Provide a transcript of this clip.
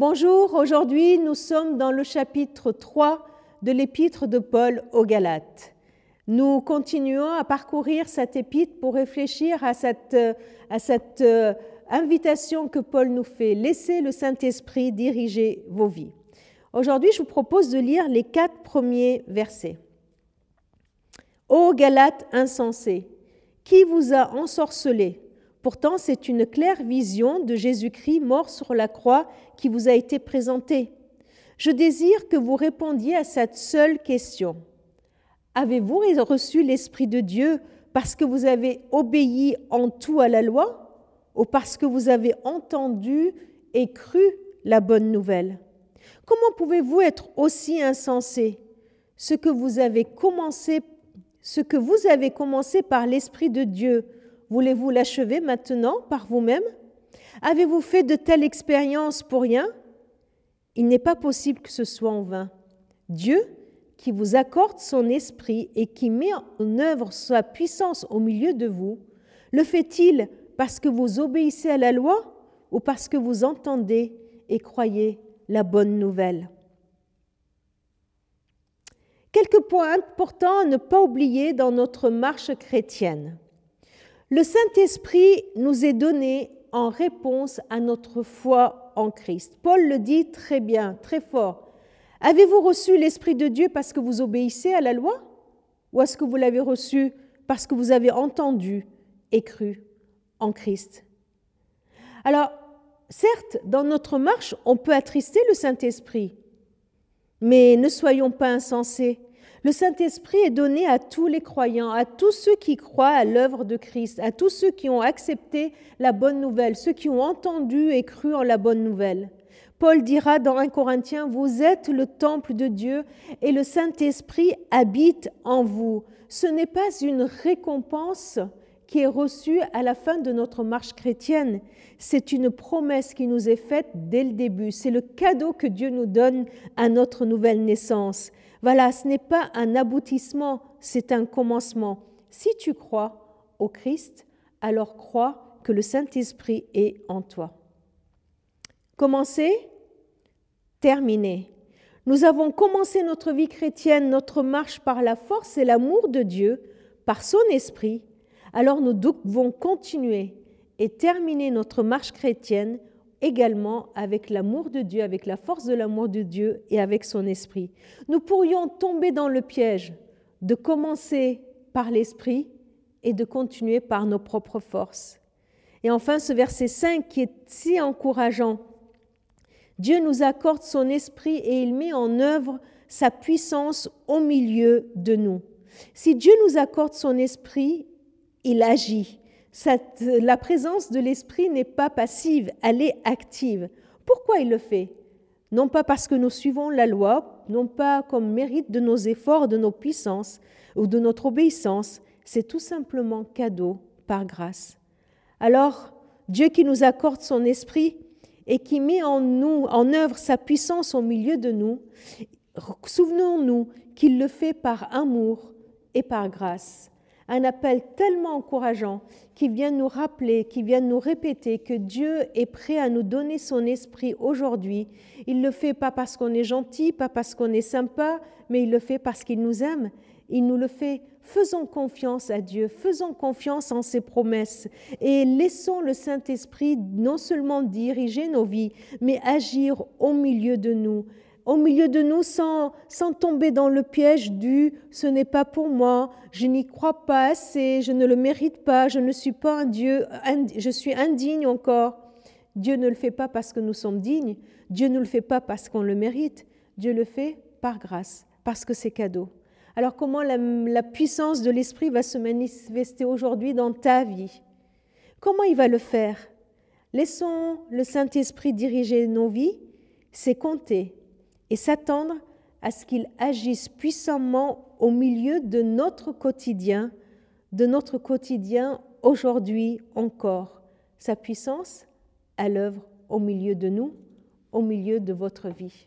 Bonjour, aujourd'hui nous sommes dans le chapitre 3 de l'épître de Paul aux Galates. Nous continuons à parcourir cette épître pour réfléchir à cette, euh, invitation que Paul nous fait. Laissez le Saint-Esprit diriger vos vies. Aujourd'hui, je vous propose de lire les quatre premiers versets. Ô Galates insensés, qui vous a ensorcelé Pourtant, c'est une claire vision de Jésus-Christ mort sur la croix qui vous a été présentée. Je désire que vous répondiez à cette seule question. Avez-vous reçu l'Esprit de Dieu parce que vous avez obéi en tout à la loi ou parce que vous avez entendu et cru la bonne nouvelle? Comment pouvez-vous être aussi insensé? Ce que vous avez commencé, ce que vous avez commencé par l'Esprit de Dieu, Voulez-vous l'achever maintenant par vous-même? Avez-vous fait de telles expériences pour rien? Il n'est pas possible que ce soit en vain. Dieu, qui vous accorde son esprit et qui met en œuvre sa puissance au milieu de vous, le fait-il parce que vous obéissez à la loi ou parce que vous entendez et croyez la bonne nouvelle? Quelques points importants à ne pas oublier dans notre marche chrétienne. Le Saint-Esprit nous est donné en réponse à notre foi en Christ. Paul le dit très bien, très fort. Avez-vous reçu l'Esprit de Dieu parce que vous obéissez à la loi? Ou est-ce que vous l'avez reçu parce que vous avez entendu et cru en Christ? Alors, certes, dans notre marche, on peut attrister le Saint-Esprit, mais ne soyons pas insensés. Le Saint-Esprit est donné à tous les croyants, à tous ceux qui croient à l'œuvre de Christ, à tous ceux qui ont accepté la bonne nouvelle, ceux qui ont entendu et cru en la bonne nouvelle. Paul dira dans 1 Corinthiens, Vous êtes le temple de Dieu et le Saint-Esprit habite en vous. Ce n'est pas une récompense qui est reçue à la fin de notre marche chrétienne. C'est une promesse qui nous est faite dès le début. C'est le cadeau que Dieu nous donne à notre nouvelle naissance. Voilà, ce n'est pas un aboutissement, c'est un commencement. Si tu crois au Christ, alors crois que le Saint-Esprit est en toi. Commencer, terminer. Nous avons commencé notre vie chrétienne, notre marche par la force et l'amour de Dieu, par son esprit. Alors nous devons continuer et terminer notre marche chrétienne également avec l'amour de Dieu, avec la force de l'amour de Dieu et avec son esprit. Nous pourrions tomber dans le piège de commencer par l'esprit et de continuer par nos propres forces. Et enfin, ce verset 5 qui est si encourageant. Dieu nous accorde son esprit et il met en œuvre sa puissance au milieu de nous. Si Dieu nous accorde son esprit, il agit la présence de l'Esprit n'est pas passive, elle est active. Pourquoi il le fait? Non pas parce que nous suivons la loi, non pas comme mérite de nos efforts, de nos puissances ou de notre obéissance, c'est tout simplement cadeau par grâce. Alors, Dieu qui nous accorde son esprit et qui met en nous en œuvre sa puissance au milieu de nous, souvenons-nous qu'il le fait par amour et par grâce un appel tellement encourageant qui vient nous rappeler, qui vient nous répéter que Dieu est prêt à nous donner son esprit aujourd'hui. Il le fait pas parce qu'on est gentil, pas parce qu'on est sympa, mais il le fait parce qu'il nous aime. Il nous le fait. Faisons confiance à Dieu, faisons confiance en ses promesses et laissons le Saint-Esprit non seulement diriger nos vies, mais agir au milieu de nous au milieu de nous sans, tomber dans le piège du ce n'est pas pour moi, je n'y crois pas assez, je ne le mérite pas, je ne suis pas un Dieu, je suis indigne encore. Dieu ne le fait pas parce que nous sommes dignes, Dieu ne le fait pas parce qu'on le mérite, Dieu le fait par grâce, parce que c'est cadeau. Alors comment la, la puissance de l'Esprit va se manifester aujourd'hui dans ta vie? Comment il va le faire? Laissons le Saint-Esprit diriger nos vies, c'est compter et s'attendre à ce qu'il agisse puissamment au milieu de notre quotidien, de notre quotidien aujourd'hui encore. Sa puissance à l'œuvre au milieu de nous, au milieu de votre vie.